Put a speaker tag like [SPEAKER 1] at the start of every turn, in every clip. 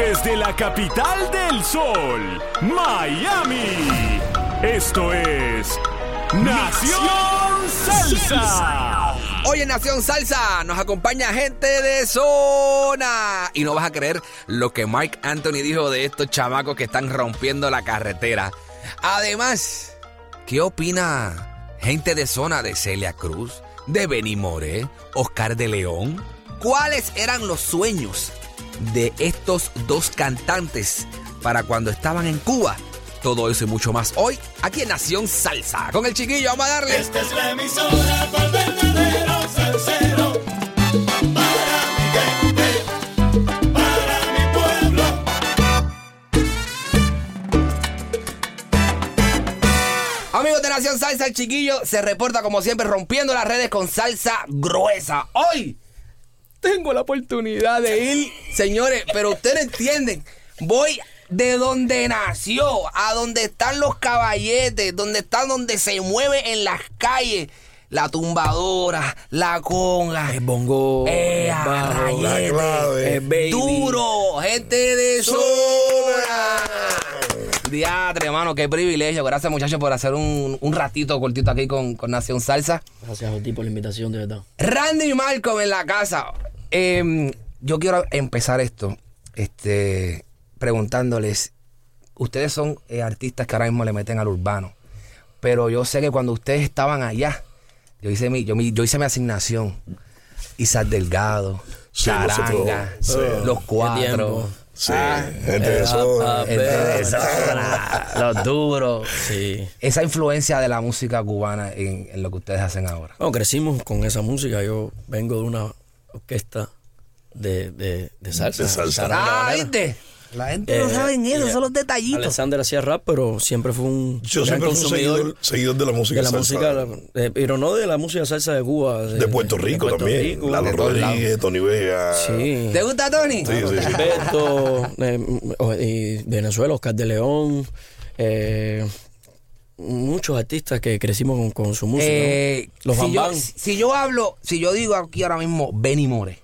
[SPEAKER 1] Desde la capital del sol, Miami. Esto es Nación Salsa.
[SPEAKER 2] Hoy en Nación Salsa nos acompaña gente de zona. Y no vas a creer lo que Mike Anthony dijo de estos chamacos que están rompiendo la carretera. Además, ¿qué opina gente de zona de Celia Cruz, de Benny Moré, Oscar de León? ¿Cuáles eran los sueños de estos dos cantantes para cuando estaban en Cuba? Todo eso y mucho más hoy aquí en Nación Salsa. Con el chiquillo, vamos a darle.
[SPEAKER 3] Esta es la emisora para el verdadero salsero. Para mi gente, para mi pueblo.
[SPEAKER 2] Amigos de Nación Salsa, el chiquillo se reporta como siempre rompiendo las redes con salsa gruesa. Hoy tengo la oportunidad de ir, señores, pero ustedes entienden, voy de donde nació, a donde están los caballetes, donde están donde se mueve en las calles. La tumbadora, la conga,
[SPEAKER 4] El bongo,
[SPEAKER 2] eh,
[SPEAKER 4] el bajo,
[SPEAKER 2] rayete,
[SPEAKER 3] la clave.
[SPEAKER 4] el baby.
[SPEAKER 2] duro, gente de zona. Diatre, hermano, qué privilegio. Gracias, muchachos, por hacer un, un ratito cortito aquí con, con Nación Salsa.
[SPEAKER 4] Gracias a ti por la invitación, de verdad.
[SPEAKER 2] Randy y Malcolm en la casa. Eh, yo quiero empezar esto este, preguntándoles. Ustedes son eh, artistas que ahora mismo le meten al urbano. Pero yo sé que cuando ustedes estaban allá, yo hice mi, yo, mi- yo hice mi asignación. Isaac Delgado,
[SPEAKER 3] Sí,
[SPEAKER 2] Charanga,
[SPEAKER 3] sí.
[SPEAKER 2] los cuatro.
[SPEAKER 3] Sí,
[SPEAKER 2] Ah,
[SPEAKER 3] gente de
[SPEAKER 4] eh,
[SPEAKER 3] zona.
[SPEAKER 4] ah,
[SPEAKER 2] Gente de zona, los duros.
[SPEAKER 4] Sí.
[SPEAKER 2] Esa influencia de la música cubana en, en lo que ustedes hacen ahora.
[SPEAKER 4] Bueno, crecimos con esa música. Yo vengo de una orquesta de, de, de salsa.
[SPEAKER 3] De salsa.
[SPEAKER 2] Ah. ¿viste? La gente no
[SPEAKER 4] Eh,
[SPEAKER 2] sabe en eso, son los detallitos.
[SPEAKER 4] Alexander hacía rap, pero siempre fue un
[SPEAKER 3] Yo
[SPEAKER 4] gran
[SPEAKER 3] siempre fui un
[SPEAKER 4] consumidor
[SPEAKER 3] seguidor, seguidor de la música
[SPEAKER 4] de la
[SPEAKER 3] salsa.
[SPEAKER 4] música, la- eh, pero no de la música salsa de Cuba.
[SPEAKER 3] de Puerto Rico
[SPEAKER 4] Puerto
[SPEAKER 3] también.
[SPEAKER 4] Rico,
[SPEAKER 3] Lalo
[SPEAKER 4] de.
[SPEAKER 3] Rodríguez, Tony Vega.
[SPEAKER 4] Sí.
[SPEAKER 2] ¿Te gusta, Tony?
[SPEAKER 3] Sí, sí, sí.
[SPEAKER 4] Beto, eh, y Venezuela, Oscar de León, eh, muchos artistas que crecimos con, con su música.
[SPEAKER 2] Eh,
[SPEAKER 4] ¿no? Los
[SPEAKER 2] si,
[SPEAKER 4] Bam
[SPEAKER 2] yo,
[SPEAKER 4] Bam,
[SPEAKER 2] si yo hablo, si yo digo aquí ahora mismo Benny More.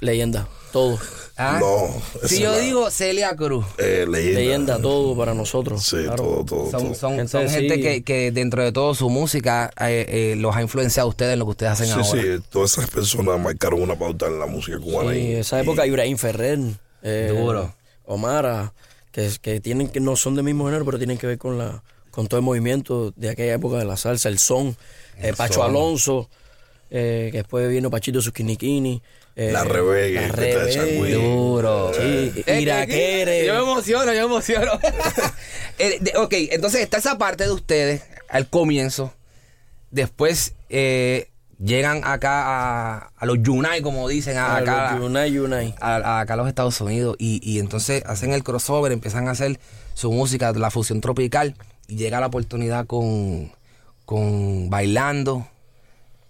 [SPEAKER 4] leyenda, todo.
[SPEAKER 2] ¿ah?
[SPEAKER 3] No,
[SPEAKER 2] Si yo
[SPEAKER 3] la-
[SPEAKER 2] digo Celia Cruz.
[SPEAKER 3] Eh, leyenda.
[SPEAKER 4] Leyenda, todo para nosotros.
[SPEAKER 3] Sí,
[SPEAKER 4] claro.
[SPEAKER 3] todo, todo.
[SPEAKER 2] Son,
[SPEAKER 3] todo.
[SPEAKER 2] son,
[SPEAKER 4] Gente
[SPEAKER 2] son gente
[SPEAKER 4] así.
[SPEAKER 2] que, que dentro de todo su música eh, eh, los ha influenciado a ustedes en lo que ustedes hacen
[SPEAKER 3] Sí,
[SPEAKER 2] ahora.
[SPEAKER 3] sí, todas esas personas marcaron una pauta en la música cubana.
[SPEAKER 4] Sí,
[SPEAKER 3] y-
[SPEAKER 4] esa época Ibrahim Ferrer, eh,
[SPEAKER 2] Duro.
[SPEAKER 4] Omara, que, que tienen que no son del mismo género, pero tienen que ver con la con todo el movimiento de aquella época de la salsa, el son, eh, Pacho
[SPEAKER 2] son.
[SPEAKER 4] Alonso, eh, que después vino Pachito Susquiniquini, eh,
[SPEAKER 3] La Rebelde,
[SPEAKER 4] la.
[SPEAKER 2] Duro.
[SPEAKER 4] Sí,
[SPEAKER 2] Eh, eh,
[SPEAKER 4] Iraquere.
[SPEAKER 2] Yo me emociono, yo me emociono. Eh, de- ok, entonces está esa parte de ustedes al comienzo. Después eh, llegan acá a, a los Yunai, como dicen, a- acá,
[SPEAKER 4] los Yunai, Yunai.
[SPEAKER 2] a, a- acá a los Estados Unidos. Y, y entonces hacen el crossover, empiezan a hacer su música, la fusión tropical. Llega la oportunidad con, con bailando.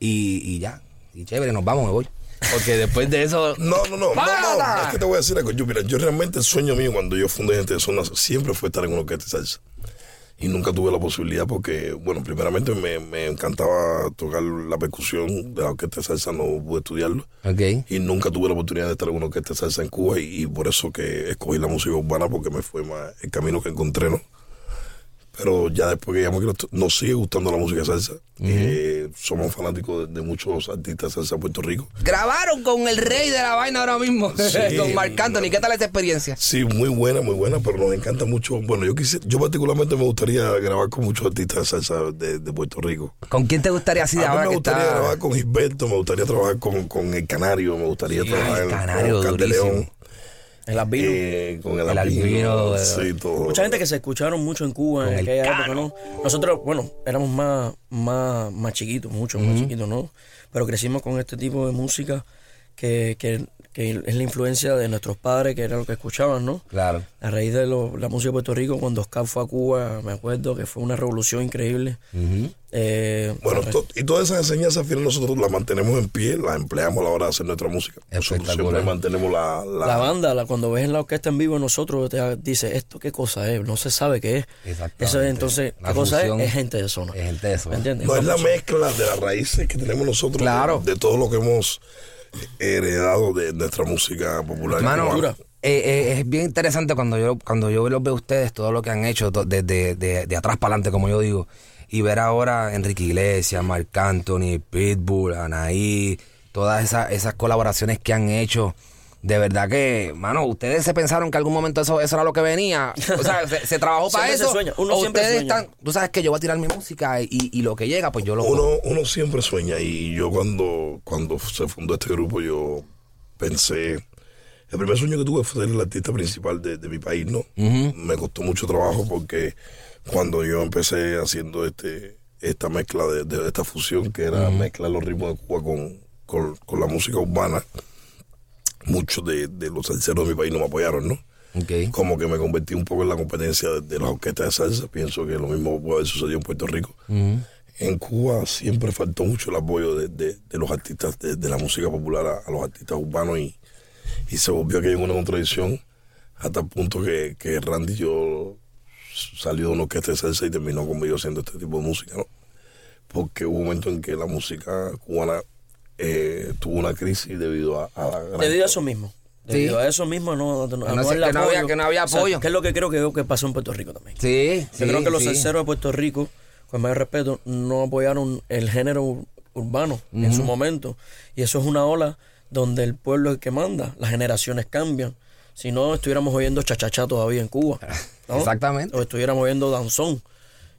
[SPEAKER 2] Y, y ya. Y chévere, nos vamos, me voy. Porque después de eso.
[SPEAKER 3] No, no, no, no,
[SPEAKER 2] ¡Para!
[SPEAKER 3] no, es que te voy a decir algo. Yo, mira, yo realmente el sueño mío cuando yo fundé Gente de Zona siempre fue estar en una orquesta de salsa. Y nunca tuve la posibilidad porque, bueno, primeramente me, me encantaba tocar la percusión de la orquesta de salsa, no pude estudiarlo.
[SPEAKER 2] Ok.
[SPEAKER 3] Y nunca tuve la oportunidad de estar en una orquesta de salsa en Cuba y, y por eso que escogí la música urbana porque me fue más el camino que encontré, ¿no? Pero ya después que llegamos aquí nos sigue gustando la música salsa. Eh, somos fanáticos de, de muchos artistas salsa de Puerto Rico.
[SPEAKER 2] Grabaron con el rey de la vaina ahora mismo,
[SPEAKER 3] Sí.
[SPEAKER 2] con Marc Anthony. ¿Qué tal esa experiencia?
[SPEAKER 3] Sí, muy buena, muy buena, pero nos encanta mucho. Bueno, yo quise, yo particularmente me gustaría grabar con muchos artistas de salsa de, de Puerto Rico.
[SPEAKER 2] ¿Con quién te gustaría así de
[SPEAKER 3] a mí
[SPEAKER 2] ahora
[SPEAKER 3] me gustaría
[SPEAKER 2] está?
[SPEAKER 3] grabar con Gilberto, me gustaría trabajar con, con El Canario, me gustaría
[SPEAKER 2] Sí,
[SPEAKER 3] trabajar
[SPEAKER 2] El Canario,
[SPEAKER 3] con
[SPEAKER 4] El albino.
[SPEAKER 3] eh, con el,
[SPEAKER 2] El
[SPEAKER 3] albino,
[SPEAKER 2] albino,
[SPEAKER 3] sí, todo.
[SPEAKER 4] Mucha gente que se escucharon mucho en Cuba
[SPEAKER 2] Con
[SPEAKER 4] en
[SPEAKER 2] el
[SPEAKER 4] aquella época, ¿no? Nosotros, bueno, éramos más, más, más chiquitos, mucho más chiquitos, ¿no? Pero crecimos con este tipo de música que, que, que es la influencia de nuestros padres, que era lo que escuchaban, ¿no?
[SPEAKER 2] Claro.
[SPEAKER 4] A raíz de lo- la música de Puerto Rico, cuando Oscar fue a Cuba, me acuerdo que fue una revolución increíble. Eh,
[SPEAKER 3] Bueno, to- y todas esas enseñanzas, al final nosotros las mantenemos en pie, las empleamos a la hora de hacer nuestra música. Nosotros siempre mantenemos la... la-
[SPEAKER 4] la banda, la- cuando ves en la orquesta en vivo, nosotros te dice, ¿esto qué cosa es? No se sabe qué es.
[SPEAKER 2] Exactamente.
[SPEAKER 4] Eso es, entonces,
[SPEAKER 2] La
[SPEAKER 4] ¿qué cosa
[SPEAKER 2] fusión
[SPEAKER 4] es? Es gente de zona.
[SPEAKER 2] es gente de zona.
[SPEAKER 4] ¿Me entiendes?
[SPEAKER 3] No es la mezcla de las raíces que tenemos nosotros,
[SPEAKER 2] Claro.
[SPEAKER 3] de, de todo lo que hemos heredado de nuestra música popular.
[SPEAKER 2] Mano, eh, eh, es bien interesante cuando yo cuando yo los veo a ustedes, todo lo que han hecho desde de, de atrás para adelante, como yo digo, y ver ahora Enrique Iglesias, Marc Anthony, Pitbull, Anaí, todas esas, esas colaboraciones que han hecho. De verdad que, mano, ustedes se pensaron que algún momento eso, eso era lo que venía. O sea, se, se trabajó para
[SPEAKER 4] se
[SPEAKER 2] eso.
[SPEAKER 4] sueña, uno
[SPEAKER 2] o
[SPEAKER 4] siempre
[SPEAKER 2] ustedes
[SPEAKER 4] sueña.
[SPEAKER 2] están, tú sabes que yo voy a tirar mi música y, y lo que llega, pues yo lo
[SPEAKER 3] uno, uno siempre sueña y yo cuando, cuando se fundó este grupo yo pensé, el primer sueño que tuve fue ser el artista principal de, de mi país, ¿no? Me costó mucho trabajo porque cuando yo empecé haciendo este esta mezcla de, de esta fusión que era mezclar los ritmos de Cuba con, con, con la música urbana, muchos de, de los salseros de mi país no me apoyaron, ¿no? Como que me convertí un poco en la competencia de, de las orquestas de salsa. Pienso que lo mismo puede haber sucedido en Puerto Rico. En Cuba siempre faltó mucho el apoyo de, de- de los artistas de, la música popular a, a los artistas urbanos y, y se volvió aquello una contradicción hasta el punto que, que Randy yo salió de una orquesta de salsa y terminó conmigo haciendo este tipo de música, ¿no? Porque hubo un momento en que la música cubana eh, tuvo una crisis debido a, a la gran-
[SPEAKER 4] Debido a eso mismo. Debido
[SPEAKER 2] Sí.
[SPEAKER 4] a eso mismo, no, no,
[SPEAKER 2] no sé,
[SPEAKER 4] el
[SPEAKER 2] que no había-
[SPEAKER 4] apoyo.
[SPEAKER 2] que no había
[SPEAKER 4] O sea,
[SPEAKER 2] apoyo.
[SPEAKER 4] que es lo que creo que, que pasó en Puerto Rico también.
[SPEAKER 2] Sí,
[SPEAKER 4] Yo creo que los
[SPEAKER 2] sí.
[SPEAKER 4] salseros de Puerto Rico, con mayor respeto, no apoyaron el género ur- urbano en su momento. Y eso es una ola donde el pueblo es el que manda, las generaciones cambian. Si no, estuviéramos oyendo chachachá todavía en Cuba. ¿no?
[SPEAKER 2] Exactamente.
[SPEAKER 4] O estuviéramos oyendo danzón.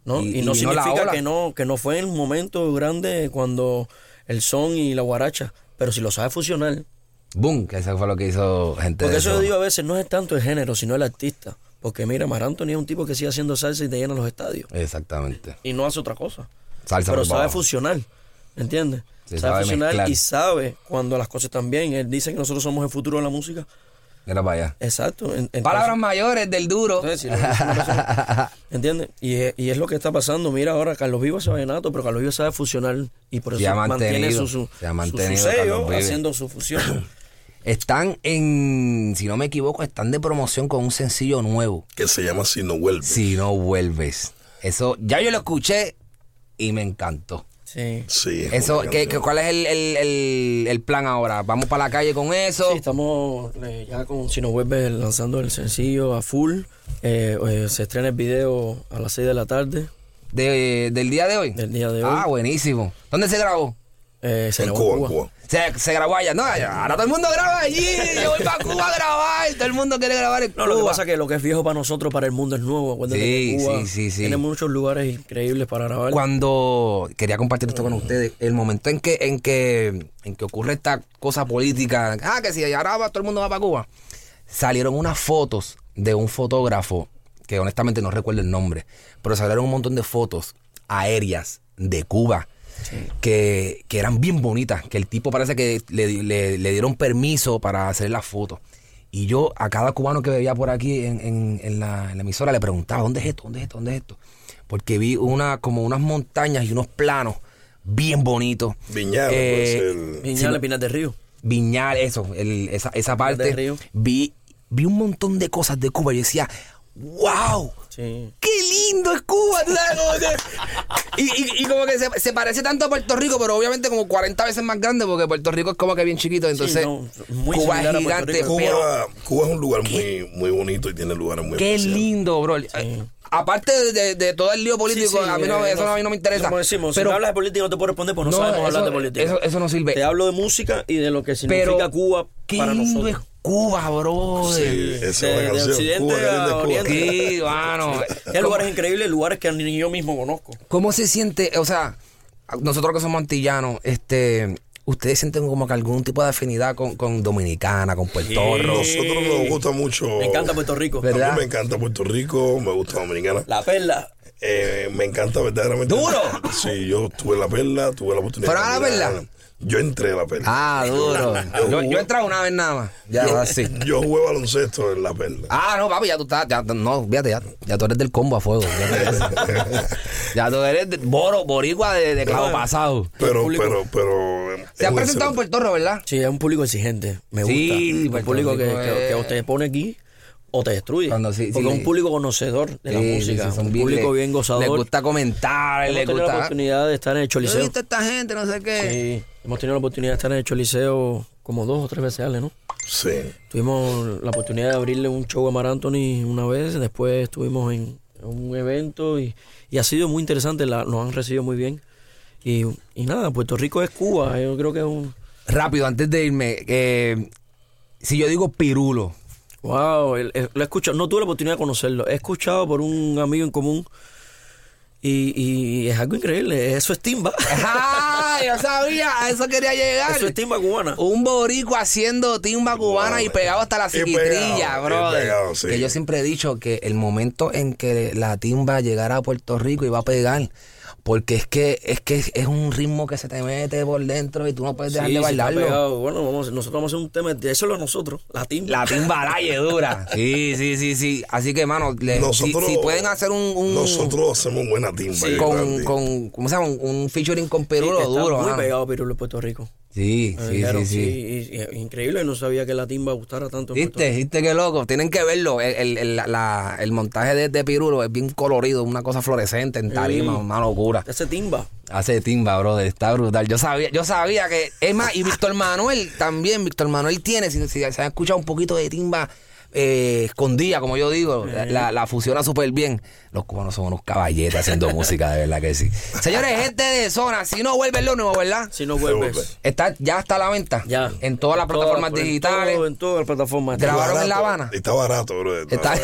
[SPEAKER 4] ¿no?
[SPEAKER 2] Y-
[SPEAKER 4] Y, no
[SPEAKER 2] y
[SPEAKER 4] significa que no, que no fue en un momento grande cuando el son y la guaracha. Pero si lo sabe fusionar,
[SPEAKER 2] Boom, que eso fue lo que hizo gente
[SPEAKER 4] porque
[SPEAKER 2] de
[SPEAKER 4] eso yo digo a veces, no es tanto el género, sino el artista. Porque mira, Mar Anthony es un tipo que sigue haciendo salsa y te llena los estadios.
[SPEAKER 2] Exactamente.
[SPEAKER 4] Y no hace otra cosa.
[SPEAKER 2] Salsa
[SPEAKER 4] pero sabe fusionar. ¿Entiendes? Sabe,
[SPEAKER 2] sabe
[SPEAKER 4] fusionar y sabe cuando las cosas están bien. Él dice que nosotros somos el futuro de la música.
[SPEAKER 2] Mira para allá.
[SPEAKER 4] Exacto. entonces-
[SPEAKER 2] Palabras mayores del duro.
[SPEAKER 4] entonces, si ¿Entiendes? Y, es- y es lo que está pasando. Mira ahora, Carlos Vivo hace vallenato, pero Carlos Vivo sabe fusionar y por
[SPEAKER 2] Se
[SPEAKER 4] eso
[SPEAKER 2] ha
[SPEAKER 4] mantiene su, su,
[SPEAKER 2] se ha
[SPEAKER 4] su-
[SPEAKER 2] mantenido
[SPEAKER 4] su sello haciendo su fusión.
[SPEAKER 2] Están en, si no me equivoco, están de promoción con un sencillo nuevo.
[SPEAKER 3] que se llama Si no vuelve.
[SPEAKER 2] Si no vuelves. Eso, ya yo lo escuché y me encantó.
[SPEAKER 4] Sí.
[SPEAKER 3] Sí, es
[SPEAKER 2] Eso, ¿qué, qué- ¿cuál es el, el- el- el plan ahora? ¿Vamos para la calle con eso?
[SPEAKER 4] Sí, estamos eh, ya con Si nos vuelve lanzando el sencillo a full. Eh, eh, se estrena el video a las 6 de la tarde
[SPEAKER 2] De- ¿Del día de hoy?
[SPEAKER 4] del día de hoy.
[SPEAKER 2] Ah, buenísimo. ¿Dónde se grabó?
[SPEAKER 4] Eh, se
[SPEAKER 3] En
[SPEAKER 4] grabó
[SPEAKER 3] Cuba, en Cuba.
[SPEAKER 2] Se, se grabó allá. No, ahora todo el mundo graba allí. Yo voy para Cuba a grabar. Todo el mundo quiere grabar en
[SPEAKER 4] No,
[SPEAKER 2] Cuba.
[SPEAKER 4] lo que pasa es que lo que es viejo para nosotros, para el mundo es nuevo. Acuérdate
[SPEAKER 2] Sí,
[SPEAKER 4] que Cuba
[SPEAKER 2] sí, sí, sí.
[SPEAKER 4] tiene muchos lugares increíbles para grabar.
[SPEAKER 2] Cuando quería compartir esto con ustedes, el momento en que, en que, en que ocurre esta cosa política, ah, que si ahora va, todo el mundo va para Cuba, salieron unas fotos de un fotógrafo, que honestamente no recuerdo el nombre, pero salieron un montón de fotos aéreas de Cuba. Que, que eran bien bonitas, que el tipo parece que le, le- le dieron permiso para hacer las fotos. Y yo a cada cubano que veía por aquí en, en- en la, en la emisora le preguntaba, ¿dónde es esto? ¿Dónde es esto? ¿Dónde es esto? Porque vi una, como unas montañas y unos planos bien bonitos.
[SPEAKER 3] Viñales,
[SPEAKER 2] Eh.
[SPEAKER 4] Viñales, Pinas del Río.
[SPEAKER 2] Viñal, eso, el- esa, esa parte.
[SPEAKER 4] del Río.
[SPEAKER 2] Vi, vi un montón de cosas de Cuba y decía, ¡Wow!
[SPEAKER 4] Sí.
[SPEAKER 2] ¡Qué lindo es Cuba! ¿tú sabes cómo que- y, y- y como que se, se parece tanto a Puerto Rico, pero obviamente como 40 veces más grande, porque Puerto Rico es como que bien chiquito. Entonces,
[SPEAKER 4] no, muy
[SPEAKER 2] Cuba es gigante. Pero
[SPEAKER 3] Cuba, es un lugar muy, muy bonito y tiene lugares muy
[SPEAKER 2] qué
[SPEAKER 3] especiales.
[SPEAKER 2] lindo, bro. Eh, Aparte de, de todo el lío político,
[SPEAKER 4] Sí, sí,
[SPEAKER 2] a mí no,
[SPEAKER 4] eh,
[SPEAKER 2] eso no, a mí no me interesa.
[SPEAKER 4] Como decimos,
[SPEAKER 2] pero
[SPEAKER 4] si hablas de política no te puedo responder, pues no, sabemos
[SPEAKER 2] eso,
[SPEAKER 4] hablar de política.
[SPEAKER 2] Eso, eso no sirve.
[SPEAKER 4] Te hablo de música y de lo que significa
[SPEAKER 2] pero
[SPEAKER 4] Cuba
[SPEAKER 2] qué
[SPEAKER 4] para
[SPEAKER 2] lindo
[SPEAKER 4] nosotros.
[SPEAKER 2] es Cuba, bro.
[SPEAKER 3] Sí, esa es
[SPEAKER 4] de-
[SPEAKER 3] una
[SPEAKER 4] de
[SPEAKER 3] canción.
[SPEAKER 4] occidente
[SPEAKER 3] Cuba,
[SPEAKER 4] a
[SPEAKER 3] Cuba.
[SPEAKER 4] oriente.
[SPEAKER 2] Sí, mano.
[SPEAKER 4] Hay lugares increíbles, lugares que ni yo mismo conozco.
[SPEAKER 2] ¿Cómo se siente? O sea, nosotros que somos antillanos, este, ustedes sienten como que algún tipo de afinidad con, con Dominicana, con Puerto Rico.
[SPEAKER 3] Nosotros nos gusta mucho.
[SPEAKER 4] Me encanta Puerto Rico.
[SPEAKER 3] A
[SPEAKER 2] ¿Verdad?
[SPEAKER 3] mí me encanta Puerto Rico, me gusta Dominicana.
[SPEAKER 4] La perla.
[SPEAKER 3] Eh, me encanta verdaderamente.
[SPEAKER 2] ¿Duro?
[SPEAKER 3] Sí, yo tuve la perla, tuve la oportunidad.
[SPEAKER 2] ¿Fueron a la
[SPEAKER 3] de
[SPEAKER 2] perla?
[SPEAKER 3] Yo entré a la perla.
[SPEAKER 2] Ah, duro. Yo, yo he entrado una vez nada más. Ya, así.
[SPEAKER 3] Yo jugué baloncesto en la perla.
[SPEAKER 2] Ah, no, papi, ya tú estás, ya, no, fíjate, ya, ya tú eres del combo a fuego. Ya, ya tú eres de, boro, boricua de, de clavo pasado.
[SPEAKER 3] Pero,
[SPEAKER 4] público.
[SPEAKER 3] pero, pero.
[SPEAKER 2] Se ha
[SPEAKER 3] es
[SPEAKER 2] presentado en. Puerto Rico, ¿verdad?
[SPEAKER 4] Sí, es un público exigente. Me gusta.
[SPEAKER 2] Sí,
[SPEAKER 4] un público que, que, que te pone aquí o te destruye.
[SPEAKER 2] Cuando sí, sí,
[SPEAKER 4] Porque es
[SPEAKER 2] le-
[SPEAKER 4] un público conocedor de la
[SPEAKER 2] Sí,
[SPEAKER 4] música. un
[SPEAKER 2] bien-
[SPEAKER 4] público
[SPEAKER 2] le-
[SPEAKER 4] bien gozador.
[SPEAKER 2] Les gusta comentar,
[SPEAKER 4] Hemos
[SPEAKER 2] les
[SPEAKER 4] tenido la
[SPEAKER 2] gusta.
[SPEAKER 4] oportunidad de estar en el Choliseo.
[SPEAKER 2] visto a esta gente, no sé qué.
[SPEAKER 4] Sí, hemos tenido la oportunidad de estar en el Choliseo como dos o tres veces, Ale, ¿no?
[SPEAKER 3] Sí.
[SPEAKER 4] Tuvimos la oportunidad de abrirle un show a Mar Anthony una vez, después estuvimos en un evento y, y ha sido muy interesante, la- nos han recibido muy bien. Y, y nada, Puerto Rico es Cuba, yo creo que es un...
[SPEAKER 2] Rápido, antes de irme, eh, si yo digo pirulo,
[SPEAKER 4] Wow, el- el- lo he escuchado, no tuve la oportunidad de conocerlo, he escuchado por un amigo en común y, y es algo increíble, eso es timba,
[SPEAKER 2] ¡Ah! Yo sabía, a eso quería llegar.
[SPEAKER 4] eso es timba cubana.
[SPEAKER 2] Un boricua haciendo timba cubana y pegado hasta la
[SPEAKER 3] Y
[SPEAKER 2] psiquitrilla,
[SPEAKER 3] y
[SPEAKER 2] brother.
[SPEAKER 3] pegado, sí.
[SPEAKER 2] Que yo siempre he dicho que el momento en que la timba llegara a Puerto Rico iba a pegar. Porque es que es que es un ritmo que se te mete por dentro y tú no puedes dejar
[SPEAKER 4] Sí,
[SPEAKER 2] de bailarlo.
[SPEAKER 4] Bueno, vamos, nosotros vamos a hacer un tema, de eso es nosotros, la timba.
[SPEAKER 2] La timba al aire dura. Sí, sí, sí, sí. Así que, mano, le- si, pueden hacer un, un-
[SPEAKER 3] Nosotros hacemos buena timba.
[SPEAKER 2] con, con, ¿cómo se llama? Un, featuring con
[SPEAKER 4] Sí,
[SPEAKER 2] Pirulo
[SPEAKER 4] está
[SPEAKER 2] duro.
[SPEAKER 4] muy
[SPEAKER 2] mano.
[SPEAKER 4] pegado Pirulo en Puerto Rico.
[SPEAKER 2] Sí, sí,
[SPEAKER 4] dijeron,
[SPEAKER 2] sí,
[SPEAKER 4] y- increíble, no sabía que la timba gustara tanto.
[SPEAKER 2] ¿Viste? ¿Viste qué loco? Tienen que verlo. El, el, el- la- el montaje de, de Pirulo es bien colorido, una cosa fluorescente en tarima, una locura.
[SPEAKER 4] Ese timba.
[SPEAKER 2] Hace timba, brother, está brutal. Yo sabía, yo sabía que, es más, y Víctor Manuel también, Víctor Manuel tiene, si, si se han escuchado un poquito de timba eh, escondida, como yo digo, la, la fusiona súper bien. Los cubanos son unos caballetes haciendo música, de verdad que sí. Señores, gente de zona, si no vuelve el lunes, ¿verdad?
[SPEAKER 4] Si no
[SPEAKER 3] vuelve.
[SPEAKER 4] vuelves.
[SPEAKER 2] Está, ya está a la venta.
[SPEAKER 4] Ya.
[SPEAKER 2] En todas las
[SPEAKER 4] En todas-
[SPEAKER 2] plataformas
[SPEAKER 4] en
[SPEAKER 2] digitales.
[SPEAKER 4] todo- en todas las plataformas.
[SPEAKER 2] Grabaron en La Habana.
[SPEAKER 3] Está barato, bro.
[SPEAKER 2] Está-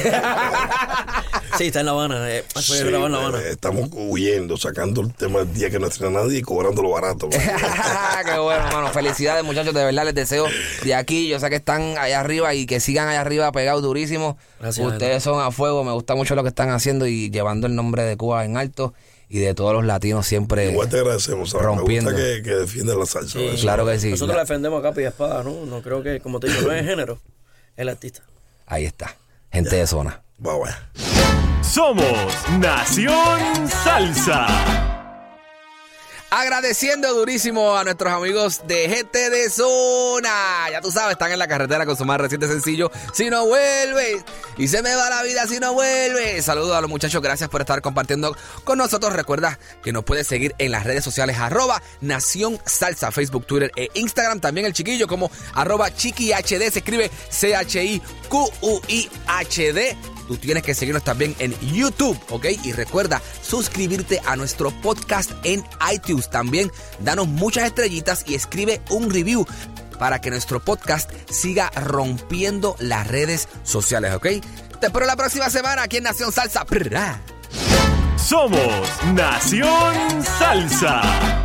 [SPEAKER 4] Sí, está en La Habana. eh, fue
[SPEAKER 3] Sí,
[SPEAKER 4] grabado en La Habana.
[SPEAKER 3] eh, estamos huyendo, sacando el tema el día que no estrena nadie y cobrándolo barato.
[SPEAKER 2] Qué bueno, mano. Felicidades, muchachos. De verdad, les deseo de aquí. Yo sé que están allá arriba y que sigan allá arriba pegados durísimos.
[SPEAKER 4] Gracias,
[SPEAKER 2] Ustedes son a fuego. Me gusta mucho lo que están haciendo y llevando el nombre de Cuba en alto y de todos los latinos siempre.
[SPEAKER 3] Igual te agradecemos, ¿sabes?
[SPEAKER 2] Rompiendo.
[SPEAKER 3] Me gusta que, que defiendan la salsa.
[SPEAKER 4] Sí.
[SPEAKER 2] Claro que sí.
[SPEAKER 4] Nosotros
[SPEAKER 2] La-
[SPEAKER 4] defendemos a capa y espada, ¿no? No creo que, como te digo, no es género, es el artista.
[SPEAKER 2] Ahí está. Gente de zona.
[SPEAKER 3] Va, va.
[SPEAKER 1] Somos Nación Salsa.
[SPEAKER 2] Agradeciendo durísimo a nuestros amigos de Gente de Zona. Ya tú sabes, están en la carretera con su más reciente sencillo. Si no vuelves, y se me va la vida si no vuelves. Saludos a los muchachos, gracias por estar compartiendo con nosotros. Recuerda que nos puedes seguir en las redes sociales arroba Nación Salsa, Facebook, Twitter e Instagram. También el chiquillo como arroba ChiquiHD, se escribe C-H-I-Q-U-I-H-D. Tú tienes que seguirnos también en YouTube, ¿ok? Y recuerda suscribirte a nuestro podcast en iTunes. También danos muchas estrellitas y escribe un review para que nuestro podcast siga rompiendo las redes sociales, ¿ok? Te espero la próxima semana aquí en Nación Salsa.
[SPEAKER 1] Somos Nación Salsa.